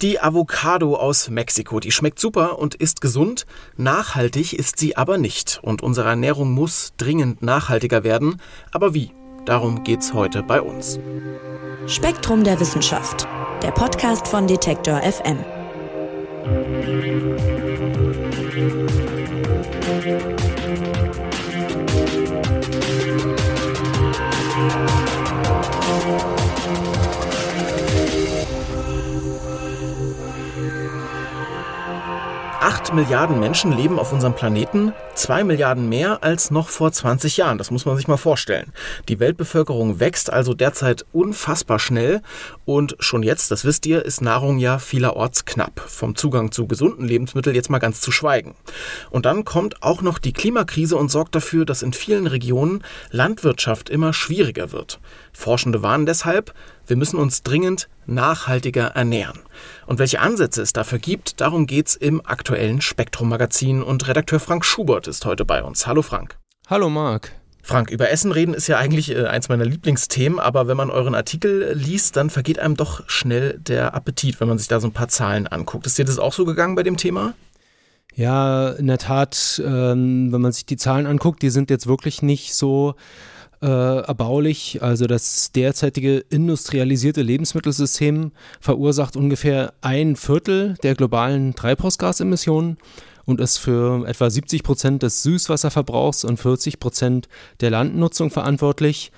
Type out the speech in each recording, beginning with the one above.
Die Avocado aus Mexiko, die schmeckt super und ist gesund. Nachhaltig ist sie aber nicht. Und unsere Ernährung muss dringend nachhaltiger werden. Aber wie? Darum geht's heute bei uns. Spektrum der Wissenschaft, der Podcast von Detektor FM. Milliarden Menschen leben auf unserem Planeten, zwei Milliarden mehr als noch vor 20 Jahren. Das muss man sich mal vorstellen. Die Weltbevölkerung wächst also derzeit unfassbar schnell und schon jetzt, das wisst ihr, ist Nahrung ja vielerorts knapp. Vom Zugang zu gesunden Lebensmitteln jetzt mal ganz zu schweigen. Und dann kommt auch noch die Klimakrise und sorgt dafür, dass in vielen Regionen Landwirtschaft immer schwieriger wird. Forschende warnen deshalb, wir müssen uns dringend nachhaltiger ernähren. Und welche Ansätze es dafür gibt, darum geht's im aktuellen Spektrum-Magazin. Und Redakteur Frank Schubert ist heute bei uns. Hallo Frank. Hallo Marc. Frank, über Essen reden ist ja eigentlich äh, eins meiner Lieblingsthemen, aber wenn man euren Artikel liest, dann vergeht einem doch schnell der Appetit, wenn man sich da so ein paar Zahlen anguckt. Ist dir das auch so gegangen bei dem Thema? Ja, in der Tat, ähm, wenn man sich die Zahlen anguckt, die sind jetzt wirklich nicht so äh, erbaulich. Also das derzeitige industrialisierte Lebensmittelsystem verursacht ungefähr ein Viertel der globalen Treibhausgasemissionen und ist für etwa 70 Prozent des Süßwasserverbrauchs und 40 Prozent der Landnutzung verantwortlich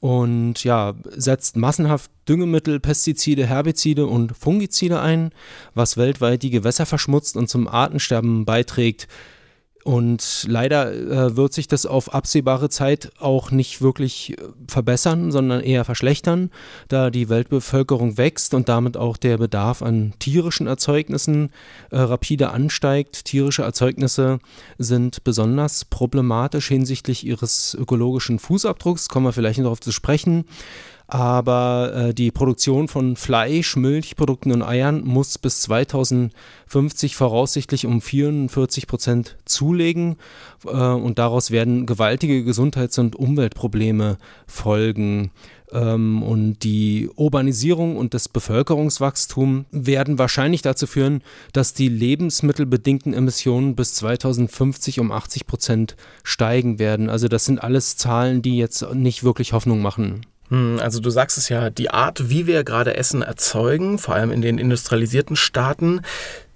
und ja, setzt massenhaft Düngemittel, Pestizide, Herbizide und Fungizide ein, was weltweit die Gewässer verschmutzt und zum Artensterben beiträgt. Und leider äh, wird sich das auf absehbare Zeit auch nicht wirklich äh, verbessern, sondern eher verschlechtern, da die Weltbevölkerung wächst und damit auch der Bedarf an tierischen Erzeugnissen äh, rapide ansteigt. Tierische Erzeugnisse sind besonders problematisch hinsichtlich ihres ökologischen Fußabdrucks, kommen wir vielleicht noch darauf zu sprechen aber äh, die Produktion von Fleisch, Milchprodukten und Eiern muss bis 2050 voraussichtlich um 44 Prozent zulegen äh, und daraus werden gewaltige Gesundheits- und Umweltprobleme folgen. Ähm, und die Urbanisierung und das Bevölkerungswachstum werden wahrscheinlich dazu führen, dass die lebensmittelbedingten Emissionen bis 2050 um 80 Prozent steigen werden. Also das sind alles Zahlen, die jetzt nicht wirklich Hoffnung machen. Hm, also du sagst es ja, die Art, wie wir gerade Essen erzeugen, vor allem in den industrialisierten Staaten,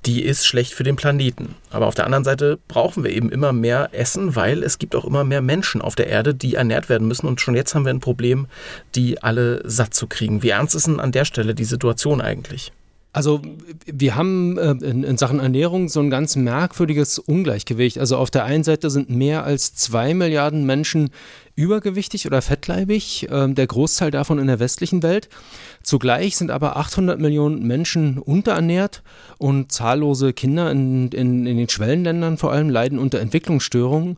die ist schlecht für den Planeten. Aber auf der anderen Seite brauchen wir eben immer mehr Essen, weil es gibt auch immer mehr Menschen auf der Erde, die ernährt werden müssen. Und schon jetzt haben wir ein Problem, die alle satt zu kriegen. Wie ernst ist denn an der Stelle die Situation eigentlich? Also wir haben äh, in, in, Sachen Ernährung so ein ganz merkwürdiges Ungleichgewicht. Also auf der einen Seite sind mehr als zwei Milliarden Menschen übergewichtig oder fettleibig, äh, der Großteil davon in der westlichen Welt. Zugleich sind aber 800 Millionen Menschen unterernährt und zahllose Kinder in, in, in den Schwellenländern vor allem leiden unter Entwicklungsstörungen.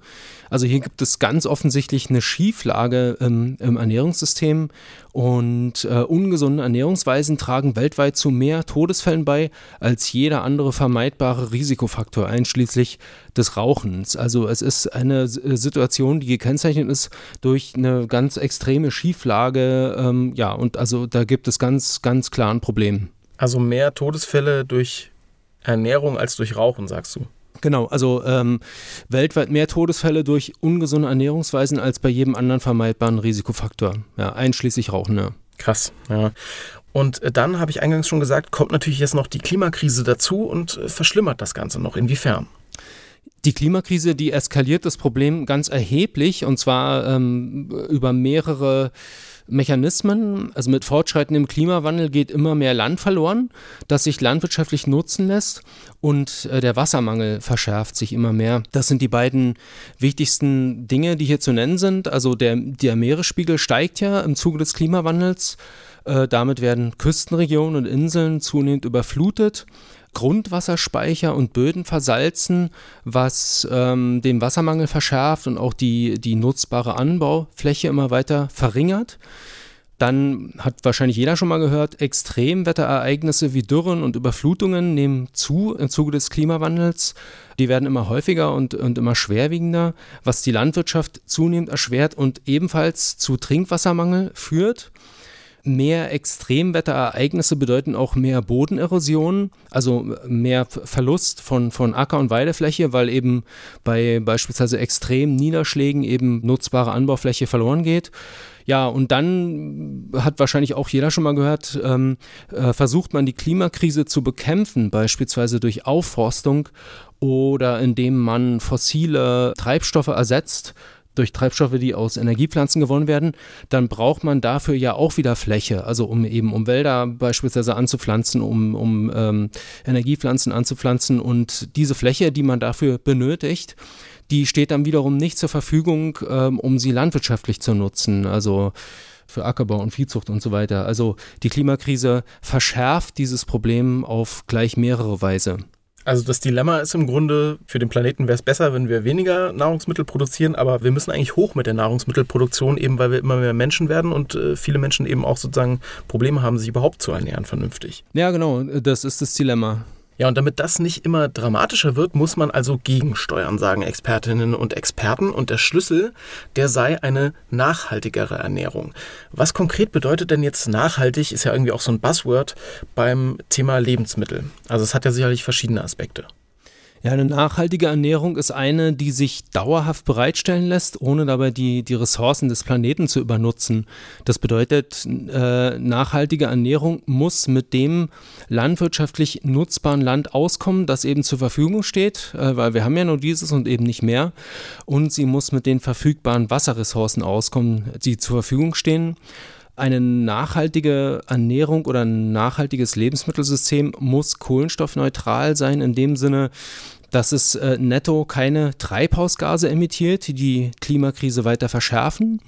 Also hier gibt es ganz offensichtlich eine Schieflage im, im Ernährungssystem und äh, ungesunde Ernährungsweisen tragen weltweit zu mehr Todesfällen bei als jeder andere vermeidbare Risikofaktor, einschließlich des Rauchens. Also es ist eine Situation, die gekennzeichnet ist durch eine ganz extreme Schieflage. Ähm, ja, und also da gibt es ganz, ganz klar ein Problem. Also mehr Todesfälle durch Ernährung als durch Rauchen, sagst du? Genau, also ähm, weltweit mehr Todesfälle durch ungesunde Ernährungsweisen als bei jedem anderen vermeidbaren Risikofaktor, ja, einschließlich Rauchen. Ja. Krass, ja. Und äh, dann, habe ich eingangs schon gesagt, kommt natürlich jetzt noch die Klimakrise dazu und äh, verschlimmert das Ganze noch. Inwiefern? Die Klimakrise, die eskaliert das Problem ganz erheblich und zwar ähm, über mehrere Mechanismen. Also mit fortschreitendem Klimawandel geht immer mehr Land verloren, das sich landwirtschaftlich nutzen lässt und äh, der Wassermangel verschärft sich immer mehr. Das sind die beiden wichtigsten Dinge, die hier zu nennen sind. Also der, der Meeresspiegel steigt ja im Zuge des Klimawandels. Äh, damit werden Küstenregionen und Inseln zunehmend überflutet. Grundwasserspeicher und Böden versalzen, was ähm, den Wassermangel verschärft und auch die, die nutzbare Anbaufläche immer weiter verringert. Dann hat wahrscheinlich jeder schon mal gehört, Extremwetterereignisse wie Dürren und Überflutungen nehmen zu im Zuge des Klimawandels. Die werden immer häufiger und, und immer schwerwiegender, was die Landwirtschaft zunehmend erschwert und ebenfalls zu Trinkwassermangel führt. Mehr Extremwetterereignisse bedeuten auch mehr Bodenerosion, also mehr Verlust von, von Acker- und Weidefläche, weil eben bei beispielsweise extremen Niederschlägen eben nutzbare Anbaufläche verloren geht. Ja, und dann hat wahrscheinlich auch jeder schon mal gehört, ähm, äh, versucht man die Klimakrise zu bekämpfen, beispielsweise durch Aufforstung oder indem man fossile Treibstoffe ersetzt durch Treibstoffe, die aus Energiepflanzen gewonnen werden, dann braucht man dafür ja auch wieder Fläche, also um eben um Wälder beispielsweise anzupflanzen, um, um ähm, Energiepflanzen anzupflanzen und diese Fläche, die man dafür benötigt, die steht dann wiederum nicht zur Verfügung, ähm, um sie landwirtschaftlich zu nutzen, also für Ackerbau und Viehzucht und so weiter. Also die Klimakrise verschärft dieses Problem auf gleich mehrere Weise. Also das Dilemma ist im Grunde, für den Planeten wäre es besser, wenn wir weniger Nahrungsmittel produzieren, aber wir müssen eigentlich hoch mit der Nahrungsmittelproduktion, eben weil wir immer mehr Menschen werden und äh, viele Menschen eben auch sozusagen Probleme haben, sich überhaupt zu ernähren vernünftig. Ja, genau, das ist das Dilemma. Ja, und damit das nicht immer dramatischer wird, muss man also gegensteuern, sagen Expertinnen und Experten. Und der Schlüssel, der sei eine nachhaltigere Ernährung. Was konkret bedeutet denn jetzt nachhaltig, ist ja irgendwie auch so ein Buzzword beim Thema Lebensmittel. Also es hat ja sicherlich verschiedene Aspekte. Ja, eine nachhaltige Ernährung ist eine, die sich dauerhaft bereitstellen lässt, ohne dabei die, die Ressourcen des Planeten zu übernutzen. Das bedeutet, äh, nachhaltige Ernährung muss mit dem landwirtschaftlich nutzbaren Land auskommen, das eben zur Verfügung steht, äh, weil wir haben ja nur dieses und eben nicht mehr. Und sie muss mit den verfügbaren Wasserressourcen auskommen, die zur Verfügung stehen eine nachhaltige Ernährung oder ein nachhaltiges Lebensmittelsystem muss kohlenstoffneutral sein, in dem Sinne, dass es äh, netto keine Treibhausgase emittiert, die die Klimakrise weiter verschärfen.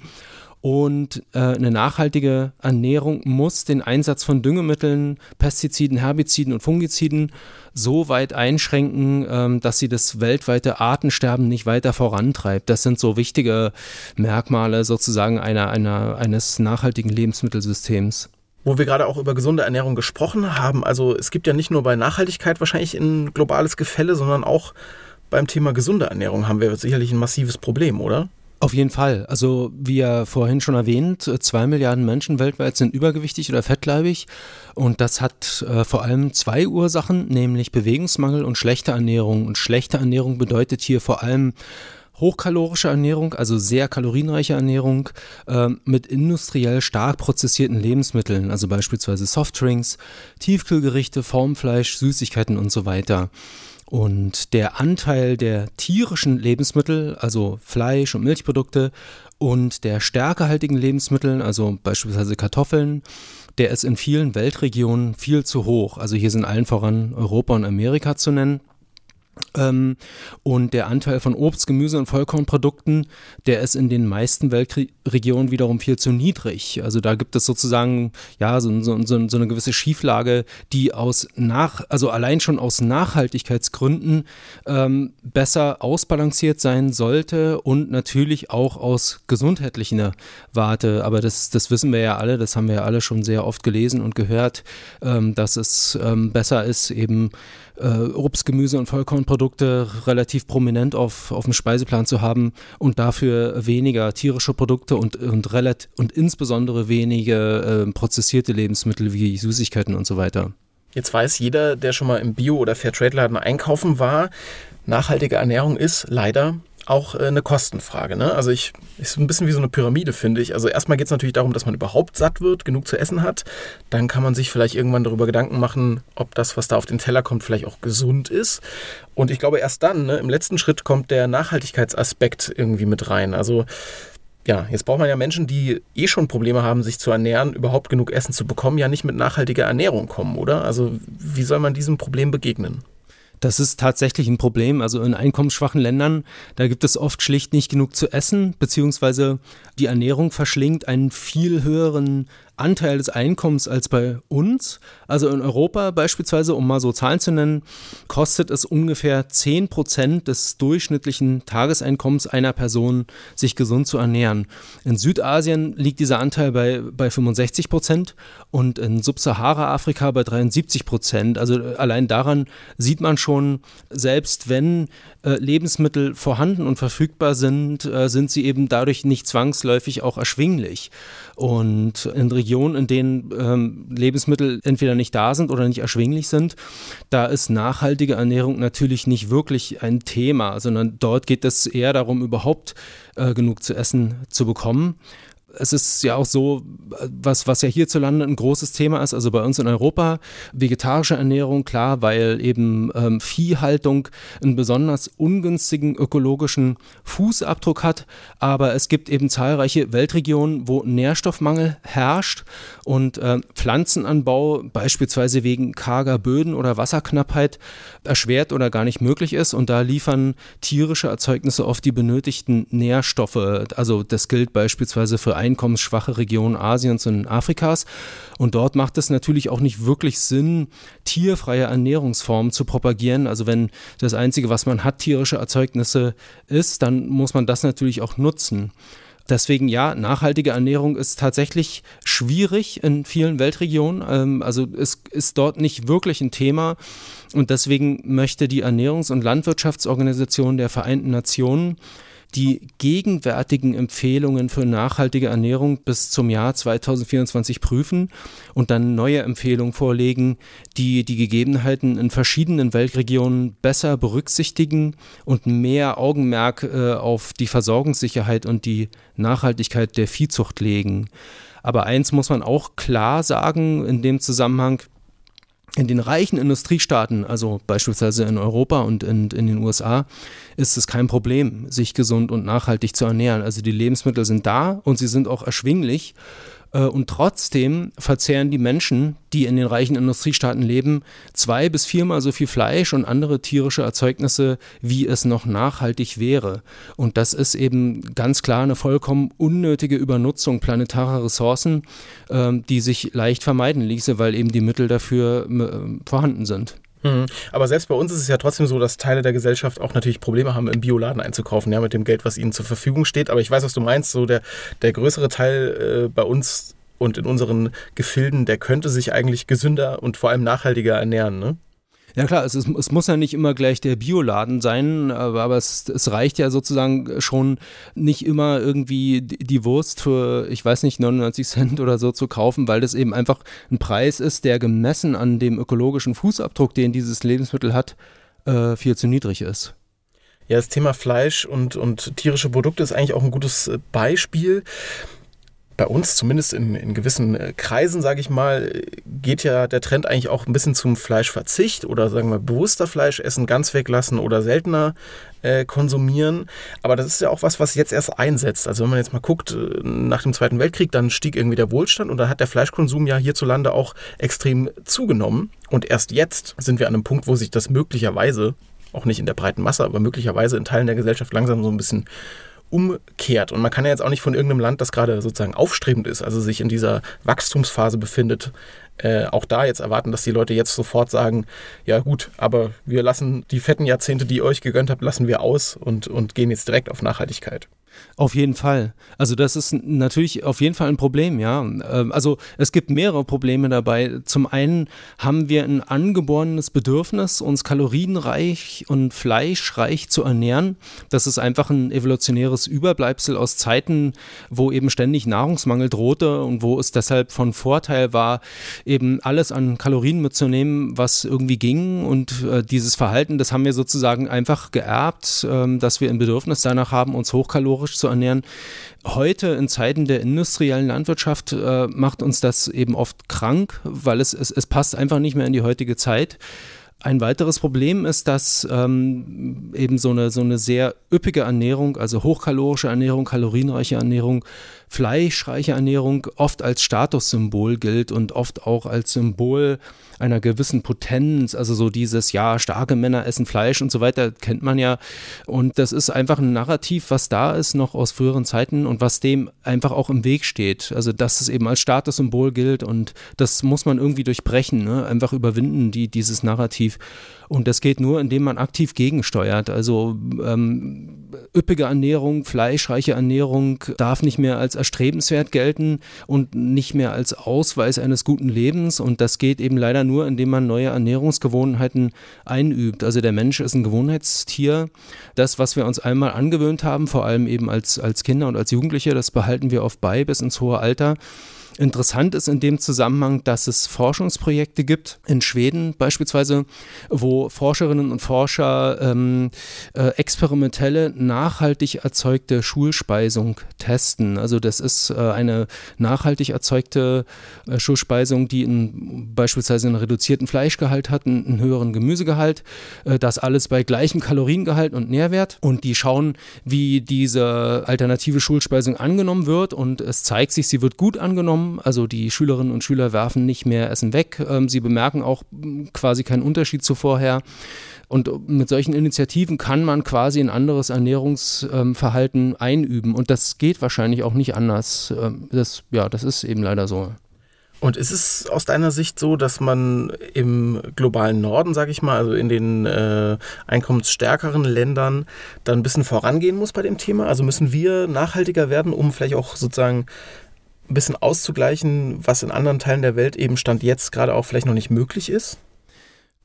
Und äh, eine nachhaltige Ernährung muss den Einsatz von Düngemitteln, Pestiziden, Herbiziden und Fungiziden so weit einschränken, ähm, dass sie das weltweite Artensterben nicht weiter vorantreibt. Das sind so wichtige Merkmale sozusagen einer, einer, eines nachhaltigen Lebensmittelsystems wo wir gerade auch über gesunde Ernährung gesprochen haben. Also es gibt ja nicht nur bei Nachhaltigkeit wahrscheinlich ein globales Gefälle, sondern auch beim Thema gesunde Ernährung haben wir sicherlich ein massives Problem, oder? Auf jeden Fall. Also wie ja vorhin schon erwähnt, zwei Milliarden Menschen weltweit sind übergewichtig oder fettleibig. Und das hat äh, vor allem zwei Ursachen, nämlich Bewegungsmangel und schlechte Ernährung. Und schlechte Ernährung bedeutet hier vor allem hochkalorische Ernährung, also sehr kalorienreiche Ernährung äh, mit industriell stark prozessierten Lebensmitteln, also beispielsweise Softdrinks, Tiefkühlgerichte, Formfleisch, Süßigkeiten und so weiter. Und der Anteil der tierischen Lebensmittel, also Fleisch und Milchprodukte, und der stärkehaltigen Lebensmittel, also beispielsweise Kartoffeln, der ist in vielen Weltregionen viel zu hoch. Also hier sind allen voran Europa und Amerika zu nennen. Ähm, und der Anteil von Obst, Gemüse und Vollkornprodukten, der ist in den meisten Weltregionen wiederum viel zu niedrig. Also da gibt es sozusagen ja so, so, so, so eine gewisse Schieflage, die aus nach, also allein schon aus Nachhaltigkeitsgründen ähm, besser ausbalanciert sein sollte und natürlich auch aus gesundheitlicher Warte. Aber das, das wissen wir ja alle, das haben wir ja alle schon sehr oft gelesen und gehört, ähm, dass es ähm, besser ist, eben äh, Obst, Gemüse und Vollkornprodukte relativ prominent auf, auf dem Speiseplan zu haben und dafür weniger tierische Produkte und, und, relativ, und insbesondere wenige äh, prozessierte Lebensmittel wie Süßigkeiten und so weiter. Jetzt weiß jeder, der schon mal im Bio- oder Fairtrade-Laden einkaufen war, nachhaltige Ernährung ist leider auch äh, eine Kostenfrage. Ne? Also ich ist ein bisschen wie so eine Pyramide, finde ich. Also erstmal geht es natürlich darum, dass man überhaupt satt wird, genug zu essen hat. Dann kann man sich vielleicht irgendwann darüber Gedanken machen, ob das, was da auf den Teller kommt, vielleicht auch gesund ist. Und ich glaube, erst dann, ne, im letzten Schritt, kommt der Nachhaltigkeitsaspekt irgendwie mit rein. Also ja, jetzt braucht man ja Menschen, die eh schon Probleme haben, sich zu ernähren, überhaupt genug Essen zu bekommen, ja nicht mit nachhaltiger Ernährung kommen, oder? Also wie soll man diesem Problem begegnen? Das ist tatsächlich ein Problem. Also in einkommensschwachen Ländern, da gibt es oft schlicht nicht genug zu essen, beziehungsweise die Ernährung verschlingt einen viel höheren Anteil des Einkommens als bei uns. Also in Europa beispielsweise, um mal so Zahlen zu nennen, kostet es ungefähr 10 Prozent des durchschnittlichen Tageseinkommens einer Person, sich gesund zu ernähren. In Südasien liegt dieser Anteil bei, bei 65 Prozent und in Subsahara-Afrika bei 73 Prozent. Also allein daran sieht man schon, selbst wenn äh, Lebensmittel vorhanden und verfügbar sind, äh, sind sie eben dadurch nicht zwangsläufig auch erschwinglich. Und in Regionen, in denen ähm, Lebensmittel entweder nicht da sind oder nicht erschwinglich sind, da ist nachhaltige Ernährung natürlich nicht wirklich ein Thema, sondern dort geht es eher darum, überhaupt äh, genug zu essen zu bekommen es ist ja auch so, was, was ja hierzulande ein großes Thema ist, also bei uns in Europa, vegetarische Ernährung, klar, weil eben ähm, Viehhaltung einen besonders ungünstigen ökologischen Fußabdruck hat, aber es gibt eben zahlreiche Weltregionen, wo Nährstoffmangel herrscht und äh, Pflanzenanbau beispielsweise wegen karger Böden oder Wasserknappheit erschwert oder gar nicht möglich ist und da liefern tierische Erzeugnisse oft die benötigten Nährstoffe. Also das gilt beispielsweise für einkommensschwache Regionen Asiens und Afrikas. Und dort macht es natürlich auch nicht wirklich Sinn, tierfreie Ernährungsformen zu propagieren. Also wenn das Einzige, was man hat, tierische Erzeugnisse ist, dann muss man das natürlich auch nutzen. Deswegen ja, nachhaltige Ernährung ist tatsächlich schwierig in vielen Weltregionen. Ähm, also es ist dort nicht wirklich ein Thema. Und deswegen möchte die Ernährungs- und Landwirtschaftsorganisation der Vereinten Nationen die gegenwärtigen Empfehlungen für nachhaltige Ernährung bis zum Jahr 2024 prüfen und dann neue Empfehlungen vorlegen, die die Gegebenheiten in verschiedenen Weltregionen besser berücksichtigen und mehr Augenmerk äh, auf die Versorgungssicherheit und die Nachhaltigkeit der Viehzucht legen. Aber eins muss man auch klar sagen in dem Zusammenhang, in den reichen Industriestaaten, also beispielsweise in Europa und in, in, den USA, ist es kein Problem, sich gesund und nachhaltig zu ernähren. Also die Lebensmittel sind da und sie sind auch erschwinglich. Äh, und trotzdem verzehren die Menschen, die in den reichen Industriestaaten leben, zwei bis viermal so viel Fleisch und andere tierische Erzeugnisse, wie es noch nachhaltig wäre. Und das ist eben ganz klar eine vollkommen unnötige Übernutzung planetarer Ressourcen, ähm, die sich leicht vermeiden ließe, weil eben die Mittel dafür äh, vorhanden sind. Mhm. Aber selbst bei uns ist es ja trotzdem so, dass Teile der Gesellschaft auch natürlich Probleme haben, im Bioladen einzukaufen, ja, mit dem Geld, was ihnen zur Verfügung steht. Aber ich weiß, was du meinst, so der, der größere Teil äh, bei uns und in unseren Gefilden, der könnte sich eigentlich gesünder und vor allem nachhaltiger ernähren, ne? Ja klar, es, ist, es muss ja nicht immer gleich der Bioladen sein, aber, aber es, es, reicht ja sozusagen schon nicht immer irgendwie die Wurst für, ich weiß nicht, 99 Cent oder so zu kaufen, weil das eben einfach ein Preis ist, der gemessen an dem ökologischen Fußabdruck, den dieses Lebensmittel hat, äh, viel zu niedrig ist. Ja, das Thema Fleisch und, und tierische Produkte ist eigentlich auch ein gutes äh, Beispiel bei uns, zumindest in, in gewissen äh, Kreisen, sage ich mal, geht ja der Trend eigentlich auch ein bisschen zum Fleischverzicht oder sagen wir bewusster Fleischessen ganz weglassen oder seltener äh, konsumieren. Aber das ist ja auch was, was jetzt erst einsetzt. Also wenn man jetzt mal guckt, äh, nach dem Zweiten Weltkrieg, dann stieg irgendwie der Wohlstand und da hat der Fleischkonsum ja hierzulande auch extrem zugenommen. Und erst jetzt sind wir an einem Punkt, wo sich das möglicherweise, auch nicht in der breiten Masse, aber möglicherweise in Teilen der Gesellschaft langsam so ein bisschen umkehrt. Und man kann ja jetzt auch nicht von irgendeinem Land, das gerade sozusagen aufstrebend ist, also sich in dieser Wachstumsphase befindet, äh, auch da jetzt erwarten, dass die Leute jetzt sofort sagen, ja gut, aber wir lassen die fetten Jahrzehnte, die ihr euch gegönnt habt, lassen wir aus und, und gehen jetzt direkt auf Nachhaltigkeit. Auf jeden Fall. Also das ist natürlich auf jeden Fall ein Problem, ja. Ähm, also es gibt mehrere Probleme dabei. Zum einen haben wir ein angeborenes Bedürfnis, uns kalorienreich und fleischreich zu ernähren. Das ist einfach ein evolutionäres Überbleibsel aus Zeiten, wo eben ständig Nahrungsmangel drohte und wo es deshalb von Vorteil war, eben alles an Kalorien mitzunehmen, was irgendwie ging. Und äh, dieses Verhalten, das haben wir sozusagen einfach geerbt, äh, dass wir ein Bedürfnis danach haben, uns hochkalorisch vegetarisch zu ernähren. Heute in Zeiten der industriellen Landwirtschaft äh, macht uns das eben oft krank, weil es, es, es passt einfach nicht mehr in die heutige Zeit. Ein weiteres Problem ist, dass ähm, eben so eine, so eine sehr üppige Ernährung, also hochkalorische Ernährung, kalorienreiche Ernährung, fleischreiche Ernährung oft als Statussymbol gilt und oft auch als Symbol einer gewissen Potenz, also so dieses, ja, starke Männer essen Fleisch und so weiter, kennt man ja. Und das ist einfach ein Narrativ, was da ist, noch aus früheren Zeiten und was dem einfach auch im Weg steht. Also, dass es eben als Statussymbol gilt und das muss man irgendwie durchbrechen, ne? einfach überwinden, die, dieses Narrativ. Und das geht nur, indem man aktiv gegensteuert. Also ähm, üppige Ernährung, fleischreiche Ernährung darf nicht mehr als erstrebenswert gelten und nicht mehr als Ausweis eines guten Lebens. Und das geht eben leider nur, indem man neue Ernährungsgewohnheiten einübt. Also der Mensch ist ein Gewohnheitstier. Das, was wir uns einmal angewöhnt haben, vor allem eben als, als Kinder und als Jugendliche, das behalten wir oft bei bis ins hohe Alter. Interessant ist in dem Zusammenhang, dass es Forschungsprojekte gibt, in Schweden beispielsweise, wo Forscherinnen und Forscher ähm, äh, experimentelle, nachhaltig erzeugte Schulspeisung testen. Also das ist äh, eine nachhaltig erzeugte äh, Schulspeisung, die in, beispielsweise einen reduzierten Fleischgehalt hat, einen, einen höheren Gemüsegehalt, äh, das alles bei gleichem Kaloriengehalt und Nährwert. Und die schauen, wie diese alternative Schulspeisung angenommen wird und es zeigt sich, sie wird gut angenommen. Also die Schülerinnen und Schüler werfen nicht mehr Essen weg. Ähm, sie bemerken auch hm, quasi keinen Unterschied zu vorher. Und mit solchen Initiativen kann man quasi ein anderes Ernährungsverhalten ähm, einüben. Und das geht wahrscheinlich auch nicht anders. Ähm, das, ja, das ist eben leider so. Und ist es aus deiner Sicht so, dass man im globalen Norden, sage ich mal, also in den äh, einkommensstärkeren Ländern, dann ein bisschen vorangehen muss bei dem Thema? Also müssen wir nachhaltiger werden, um vielleicht auch sozusagen ein bisschen auszugleichen, was in anderen Teilen der Welt eben Stand jetzt gerade auch vielleicht noch nicht möglich ist?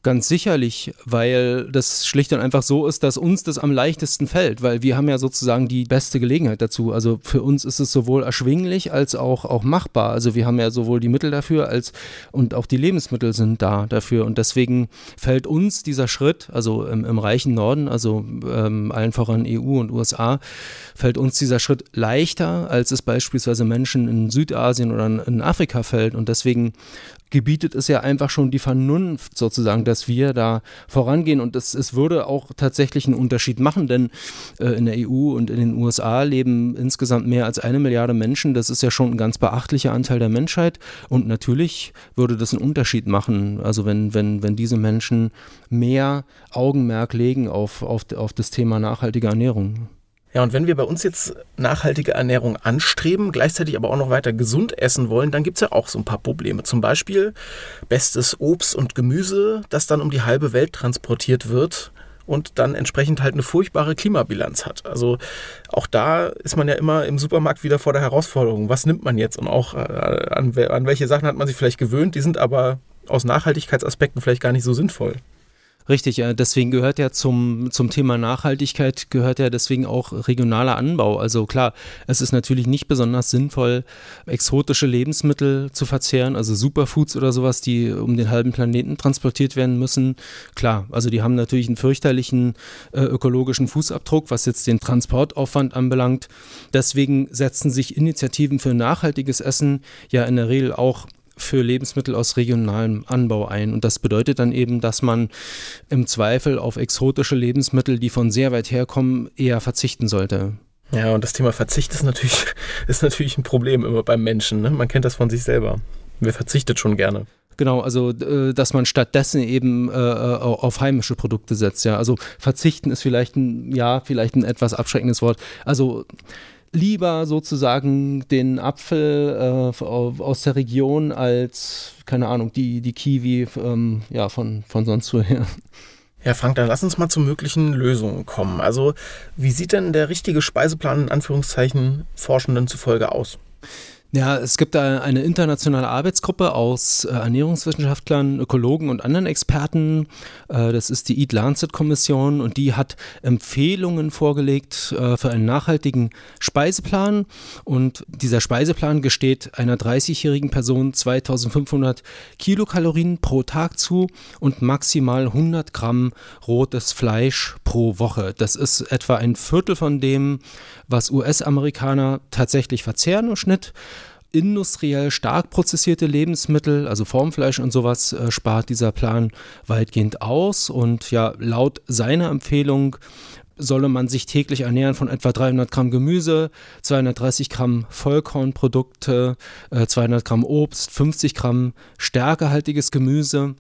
Ganz sicherlich, weil das schlicht und einfach so ist, dass uns das am leichtesten fällt, weil wir haben ja sozusagen die beste Gelegenheit dazu. Also für uns ist es sowohl erschwinglich als auch, auch machbar. Also wir haben ja sowohl die Mittel dafür als und auch die Lebensmittel sind da dafür. Und deswegen fällt uns dieser Schritt, also im, im reichen Norden, also ähm, allen voran EU und USA, fällt uns dieser Schritt leichter, als es beispielsweise Menschen in Südasien oder in Afrika fällt. Und deswegen gebietet es ja einfach schon die Vernunft sozusagen, dass wir da vorangehen und es, es würde auch tatsächlich einen Unterschied machen, denn äh, in der EU und in den USA leben insgesamt mehr als eine Milliarde Menschen. Das ist ja schon ein ganz beachtlicher Anteil der Menschheit und natürlich würde das einen Unterschied machen, also wenn, wenn, wenn diese Menschen mehr Augenmerk legen auf, auf, auf das Thema nachhaltige Ernährung. Ja, und wenn wir bei uns jetzt nachhaltige Ernährung anstreben, gleichzeitig aber auch noch weiter gesund essen wollen, dann gibt es ja auch so ein paar Probleme. Zum Beispiel bestes Obst und Gemüse, das dann um die halbe Welt transportiert wird und dann entsprechend halt eine furchtbare Klimabilanz hat. Also auch da ist man ja immer im Supermarkt wieder vor der Herausforderung, was nimmt man jetzt und auch äh, an, an welche Sachen hat man sich vielleicht gewöhnt, die sind aber aus Nachhaltigkeitsaspekten vielleicht gar nicht so sinnvoll. Richtig, ja, deswegen gehört ja zum, zum Thema Nachhaltigkeit, gehört ja deswegen auch regionaler Anbau. Also klar, es ist natürlich nicht besonders sinnvoll, exotische Lebensmittel zu verzehren, also Superfoods oder sowas, die um den halben Planeten transportiert werden müssen. Klar, also die haben natürlich einen fürchterlichen äh, ökologischen Fußabdruck, was jetzt den Transportaufwand anbelangt. Deswegen setzen sich Initiativen für nachhaltiges Essen ja in der Regel auch für Lebensmittel aus regionalem Anbau ein. Und das bedeutet dann eben, dass man im Zweifel auf exotische Lebensmittel, die von sehr weit herkommen, eher verzichten sollte. Ja, und das Thema Verzicht ist natürlich, ist natürlich ein Problem immer beim Menschen. Ne? Man kennt das von sich selber. Wer verzichtet schon gerne? Genau, also äh, dass man stattdessen eben äh, äh, auf heimische Produkte setzt. Ja, also verzichten ist vielleicht ein ja vielleicht ein etwas abschreckendes Wort. Also lieber sozusagen den Apfel äh, aus der Region als, keine Ahnung, die, die Kiwi ähm, ja, von, von sonst woher. Ja, Frank, dann lass uns mal zu möglichen Lösungen kommen. Also, wie sieht denn der richtige Speiseplan in Anführungszeichen Forschenden zufolge aus? Ja, es gibt eine internationale Arbeitsgruppe aus äh, Ernährungswissenschaftlern, Ökologen und anderen Experten. Äh, das ist die Eat Lancet Kommission und die hat Empfehlungen vorgelegt äh, für einen nachhaltigen Speiseplan. Und dieser Speiseplan gesteht einer 30-jährigen Person 2500 Kilokalorien pro Tag zu und maximal 100 Gramm rotes Fleisch pro Woche. Das ist etwa ein Viertel von dem, was US-Amerikaner tatsächlich verzehren im Schnitt industriell stark prozessierte Lebensmittel, also Formfleisch und sowas, äh, spart dieser Plan weitgehend aus. Und ja, laut seiner Empfehlung solle man sich täglich ernähren von etwa 300 Gramm Gemüse, 230 Gramm Vollkornprodukte, äh, 200 Gramm Obst, 50 Gramm stärkehaltiges Gemüse,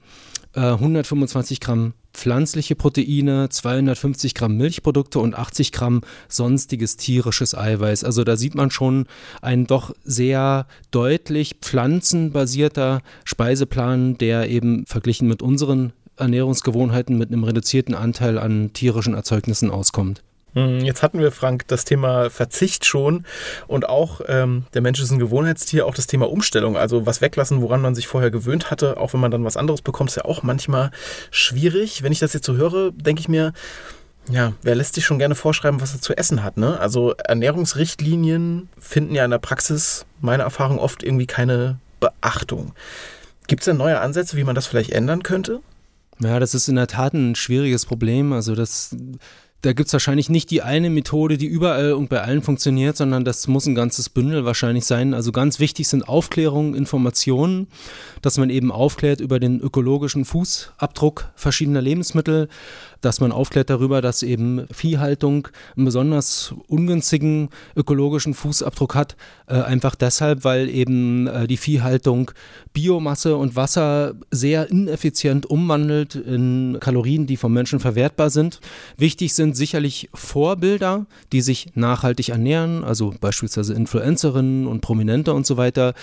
äh, 125 Gramm pflanzliche Proteine, 250 Gramm Milchprodukte und 80 Gramm sonstiges tierisches Eiweiß. Also da sieht man schon ein doch sehr deutlich pflanzenbasierter Speiseplan, der eben verglichen mit unseren Ernährungsgewohnheiten mit einem reduzierten Anteil an tierischen Erzeugnissen auskommt. Hm, jetzt hatten wir, Frank, das Thema Verzicht schon und auch ähm, der Mensch ist ein Gewohnheitstier, auch das Thema Umstellung, also was weglassen, woran man sich vorher gewöhnt hatte, auch wenn man dann was anderes bekommt, ist ja auch manchmal schwierig. Wenn ich das jetzt so höre, denke ich mir, Ja, wer lässt sich schon gerne vorschreiben, was er zu essen hat, ne? Also Ernährungsrichtlinien finden ja in der Praxis, meiner Erfahrung, oft irgendwie keine Beachtung. Gibt es denn neue Ansätze, wie man das vielleicht ändern könnte? Ja, das ist in der Tat ein schwieriges Problem. Also das da gibt es wahrscheinlich nicht die eine Methode, die überall und bei allen funktioniert, sondern das muss ein ganzes Bündel wahrscheinlich sein. Also ganz wichtig sind Aufklärung, Informationen, dass man eben aufklärt über den ökologischen Fußabdruck verschiedener Lebensmittel, dass man aufklärt darüber, dass eben Viehhaltung einen besonders ungünstigen ökologischen Fußabdruck hat, äh, einfach deshalb, weil eben äh, die Viehhaltung Biomasse und Wasser sehr ineffizient umwandelt in Kalorien, die vom Menschen verwertbar sind. Wichtig sind sicherlich Vorbilder, die sich nachhaltig ernähren, also beispielsweise Influencerinnen und Prominente und so weiter.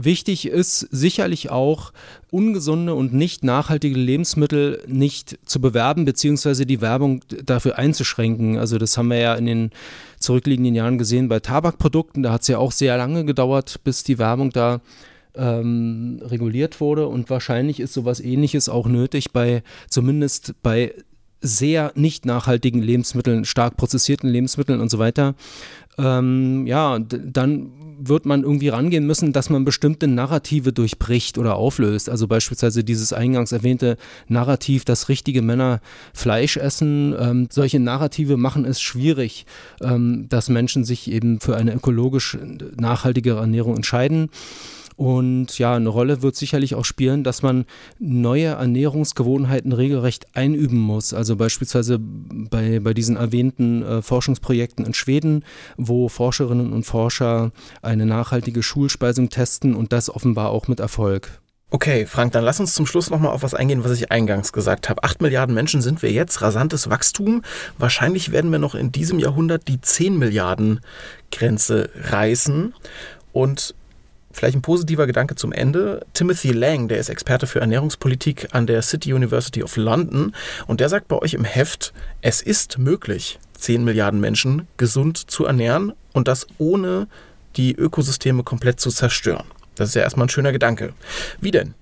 Wichtig ist sicherlich auch, ungesunde und nicht nachhaltige Lebensmittel nicht zu bewerben, beziehungsweise die Werbung dafür einzuschränken. Also das haben wir ja in den zurückliegenden Jahren gesehen bei Tabakprodukten. Da hat es ja auch sehr lange gedauert, bis die Werbung da ähm, reguliert wurde. Und wahrscheinlich ist sowas ähnliches auch nötig bei zumindest bei sehr nicht nachhaltigen Lebensmitteln, stark prozessierten Lebensmitteln und so weiter. Ähm, ja, dann wird man irgendwie rangehen müssen, dass man bestimmte Narrative durchbricht oder auflöst. Also beispielsweise dieses eingangs erwähnte Narrativ, dass richtige Männer Fleisch essen. Ähm, solche Narrative machen es schwierig, ähm, dass Menschen sich eben für eine ökologisch nachhaltigere Ernährung entscheiden. Und ja, eine Rolle wird sicherlich auch spielen, dass man neue Ernährungsgewohnheiten regelrecht einüben muss. Also beispielsweise bei, bei diesen erwähnten äh, Forschungsprojekten in Schweden, wo Forscherinnen und Forscher eine nachhaltige Schulspeisung testen und das offenbar auch mit Erfolg. Okay, Frank, dann lass uns zum Schluss nochmal auf was eingehen, was ich eingangs gesagt habe. Acht Milliarden Menschen sind wir jetzt, rasantes Wachstum. Wahrscheinlich werden wir noch in diesem Jahrhundert die 10 Milliarden Grenze reißen. Und Vielleicht ein positiver Gedanke zum Ende. Timothy Lang, der ist Experte für Ernährungspolitik an der City University of London und der sagt bei euch im Heft, es ist möglich, 10 Milliarden Menschen gesund zu ernähren und das ohne die Ökosysteme komplett zu zerstören. Das ist ja erstmal ein schöner Gedanke. Wie denn?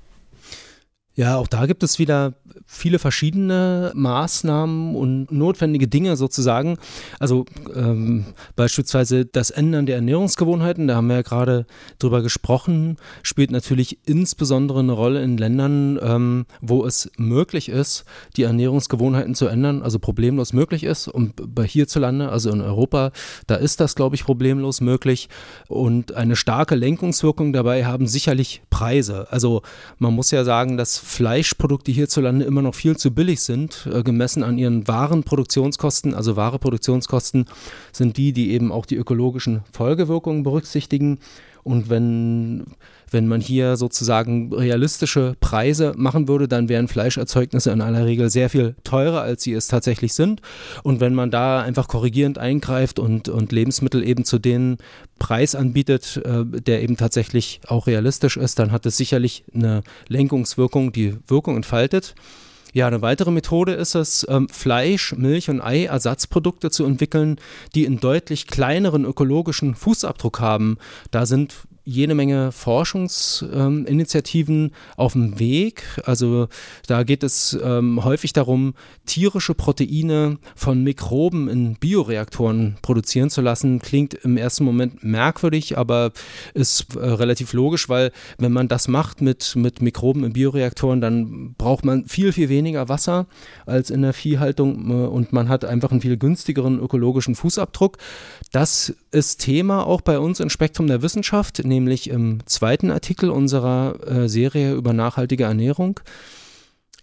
Ja, auch da gibt es wieder viele verschiedene Maßnahmen und notwendige Dinge sozusagen. Also ähm, beispielsweise das Ändern der Ernährungsgewohnheiten, da haben wir ja gerade drüber gesprochen, spielt natürlich insbesondere eine Rolle in Ländern, ähm, wo es möglich ist, die Ernährungsgewohnheiten zu ändern, also problemlos möglich ist. Und bei hierzulande, also in Europa, da ist das, glaube ich, problemlos möglich. Und eine starke Lenkungswirkung dabei haben sicherlich Preise. Also man muss ja sagen, dass Fleischprodukte hierzulande immer noch viel zu billig sind, äh, gemessen an ihren wahren Produktionskosten. Also wahre Produktionskosten sind die, die eben auch die ökologischen Folgewirkungen berücksichtigen. Und wenn, wenn man hier sozusagen realistische Preise machen würde, dann wären Fleischerzeugnisse in aller Regel sehr viel teurer, als sie es tatsächlich sind. Und wenn man da einfach korrigierend eingreift und, und Lebensmittel eben zu den Preis anbietet, äh, der eben tatsächlich auch realistisch ist, dann hat es sicherlich eine Lenkungswirkung, die Wirkung entfaltet. Ja, eine weitere Methode ist es, ähm, Fleisch, Milch und Ei Ersatzprodukte zu entwickeln, die einen deutlich kleineren ökologischen Fußabdruck haben. Da sind jede Menge Forschungsinitiativen ähm, auf dem Weg. Also da geht es ähm, häufig darum, tierische Proteine von Mikroben in Bioreaktoren produzieren zu lassen. Klingt im ersten Moment merkwürdig, aber ist äh, relativ logisch, weil wenn man das macht mit, mit Mikroben in Bioreaktoren, dann braucht man viel, viel weniger Wasser als in der Viehhaltung äh, und man hat einfach einen viel günstigeren ökologischen Fußabdruck. Das ist Thema auch bei uns im Spektrum der Wissenschaft nämlich im zweiten Artikel unserer äh, Serie über nachhaltige Ernährung.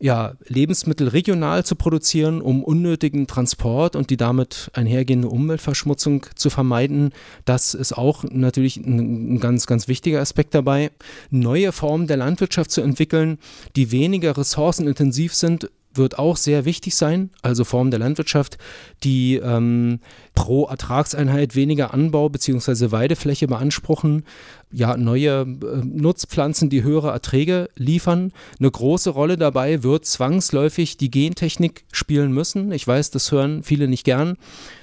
Ja, Lebensmittel regional zu produzieren, um unnötigen Transport und die damit einhergehende Umweltverschmutzung zu vermeiden, das ist auch natürlich ein, ein ganz, ganz wichtiger Aspekt dabei. Neue Formen der Landwirtschaft zu entwickeln, die weniger ressourcenintensiv sind, wird auch sehr wichtig sein, also Formen der Landwirtschaft, die ähm, pro Ertragseinheit weniger Anbau bzw. Weidefläche beanspruchen, ja, neue äh, Nutzpflanzen, die höhere Erträge liefern. Eine große Rolle dabei wird zwangsläufig die Gentechnik spielen müssen. Ich weiß, das hören viele nicht gern,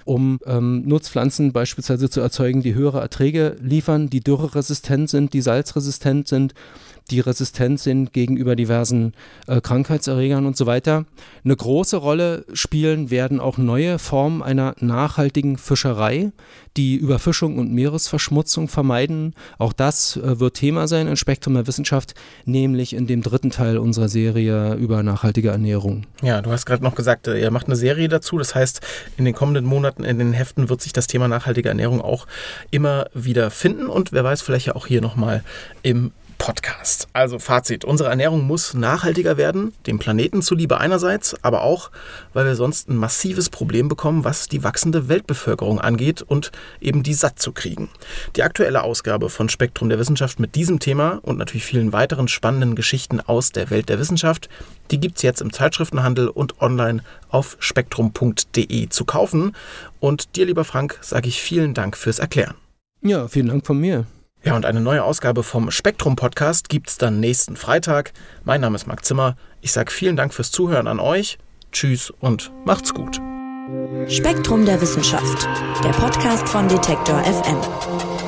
um ähm, Nutzpflanzen beispielsweise zu erzeugen, die höhere Erträge liefern, die dürreresistent sind, die salzresistent sind die resistent sind gegenüber diversen äh, Krankheitserregern und so weiter. Eine große Rolle spielen werden auch neue Formen einer nachhaltigen Fischerei, die Überfischung und Meeresverschmutzung vermeiden. Auch das äh, wird Thema sein in Spektrum der Wissenschaft, nämlich in dem dritten Teil unserer Serie über nachhaltige Ernährung. Ja, du hast gerade noch gesagt, äh, ihr macht eine Serie dazu. Das heißt, in den kommenden Monaten in den Heften wird sich das Thema nachhaltige Ernährung auch immer wieder finden und wer weiß, vielleicht ja auch hier nochmal im Podcast. Also Fazit, unsere Ernährung muss nachhaltiger werden, dem Planeten zuliebe einerseits, aber auch, weil wir sonst ein massives Problem bekommen, was die wachsende Weltbevölkerung angeht und eben die satt zu kriegen. Die aktuelle Ausgabe von Spektrum der Wissenschaft mit diesem Thema und natürlich vielen weiteren spannenden Geschichten aus der Welt der Wissenschaft, die gibt es jetzt im Zeitschriftenhandel und online auf spektrum.de zu kaufen. Und dir, lieber Frank, sage ich vielen Dank fürs Erklären. Ja, vielen Dank von mir. Ja, und eine neue Ausgabe vom Spektrum Podcast gibt es dann nächsten Freitag. Mein Name ist Marc Zimmer. Ich sage vielen Dank fürs Zuhören an euch. Tschüss und macht's gut. Spektrum der Wissenschaft, der Podcast von Detektor FM.